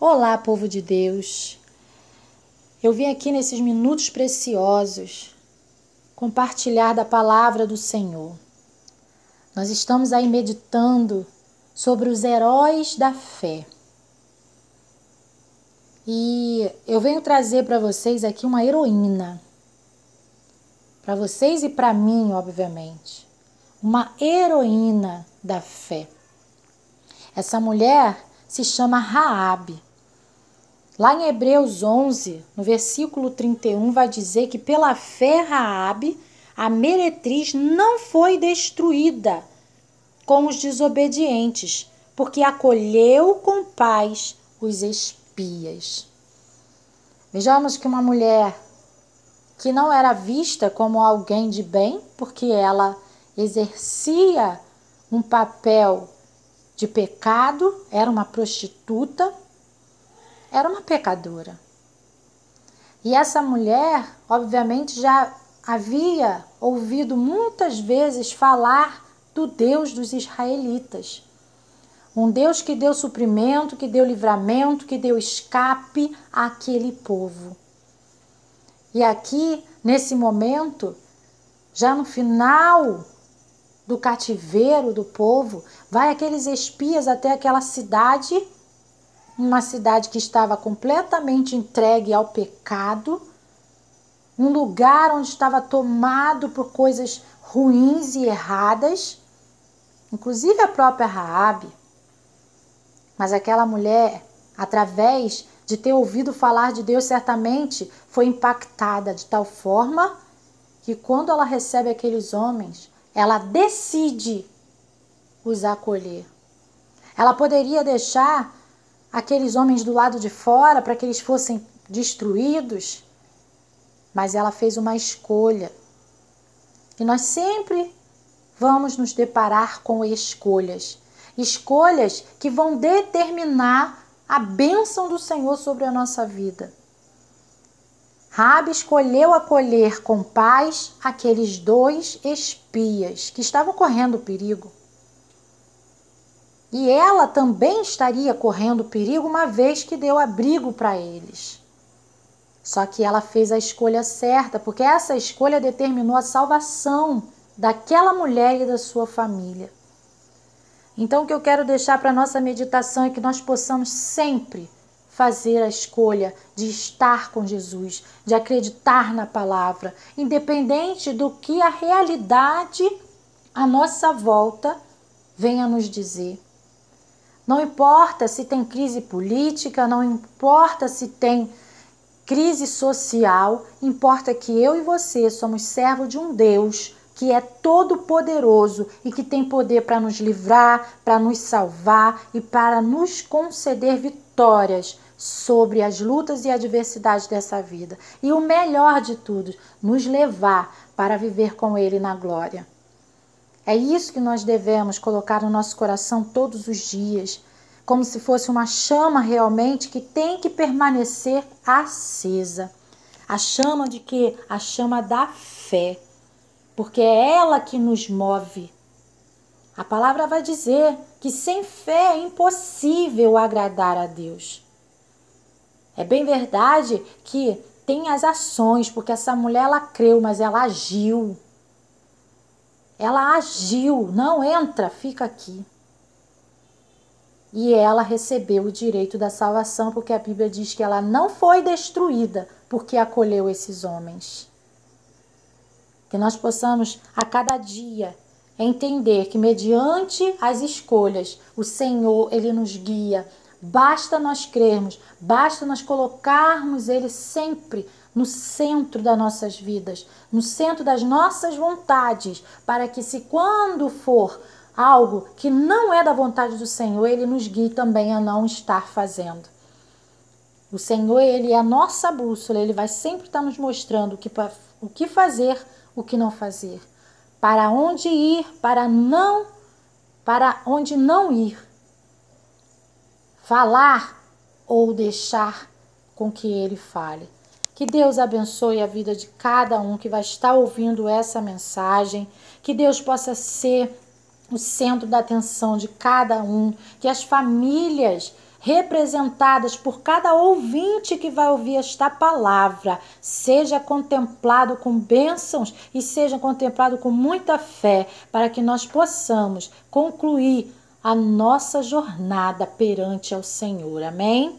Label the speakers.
Speaker 1: Olá, povo de Deus. Eu vim aqui nesses minutos preciosos compartilhar da palavra do Senhor. Nós estamos aí meditando sobre os heróis da fé. E eu venho trazer para vocês aqui uma heroína. Para vocês e para mim, obviamente. Uma heroína da fé. Essa mulher se chama Raabe. Lá em Hebreus 11, no versículo 31, vai dizer que pela fé Raabe, a meretriz não foi destruída com os desobedientes, porque acolheu com paz os espias. Vejamos que uma mulher que não era vista como alguém de bem, porque ela exercia um papel de pecado, era uma prostituta, era uma pecadora. E essa mulher, obviamente, já havia ouvido muitas vezes falar do Deus dos israelitas. Um Deus que deu suprimento, que deu livramento, que deu escape àquele povo. E aqui, nesse momento, já no final do cativeiro do povo, vai aqueles espias até aquela cidade uma cidade que estava completamente entregue ao pecado, um lugar onde estava tomado por coisas ruins e erradas, inclusive a própria Raabe. Mas aquela mulher, através de ter ouvido falar de Deus, certamente foi impactada de tal forma que quando ela recebe aqueles homens, ela decide os acolher. Ela poderia deixar aqueles homens do lado de fora para que eles fossem destruídos, mas ela fez uma escolha. E nós sempre vamos nos deparar com escolhas escolhas que vão determinar a bênção do Senhor sobre a nossa vida. Rabi escolheu acolher com paz aqueles dois espias que estavam correndo perigo. E ela também estaria correndo perigo uma vez que deu abrigo para eles. Só que ela fez a escolha certa, porque essa escolha determinou a salvação daquela mulher e da sua família. Então, o que eu quero deixar para nossa meditação é que nós possamos sempre fazer a escolha de estar com Jesus, de acreditar na palavra, independente do que a realidade à nossa volta venha nos dizer. Não importa se tem crise política, não importa se tem crise social, importa que eu e você somos servos de um Deus que é todo poderoso e que tem poder para nos livrar, para nos salvar e para nos conceder vitórias sobre as lutas e adversidades dessa vida. E o melhor de tudo, nos levar para viver com ele na glória. É isso que nós devemos colocar no nosso coração todos os dias, como se fosse uma chama realmente que tem que permanecer acesa. A chama de que? A chama da fé. Porque é ela que nos move. A palavra vai dizer que sem fé é impossível agradar a Deus. É bem verdade que tem as ações, porque essa mulher ela creu, mas ela agiu. Ela agiu, não entra, fica aqui. E ela recebeu o direito da salvação, porque a Bíblia diz que ela não foi destruída porque acolheu esses homens. Que nós possamos a cada dia entender que mediante as escolhas, o Senhor ele nos guia. Basta nós crermos, basta nós colocarmos ele sempre no centro das nossas vidas, no centro das nossas vontades, para que se quando for algo que não é da vontade do Senhor, ele nos guie também a não estar fazendo. O Senhor, ele é a nossa bússola, ele vai sempre estar nos mostrando o que, o que fazer, o que não fazer, para onde ir, para não, para onde não ir. Falar ou deixar com que ele fale. Que Deus abençoe a vida de cada um que vai estar ouvindo essa mensagem. Que Deus possa ser o centro da atenção de cada um. Que as famílias representadas por cada ouvinte que vai ouvir esta palavra, seja contemplado com bênçãos e seja contemplado com muita fé, para que nós possamos concluir a nossa jornada perante ao Senhor. Amém?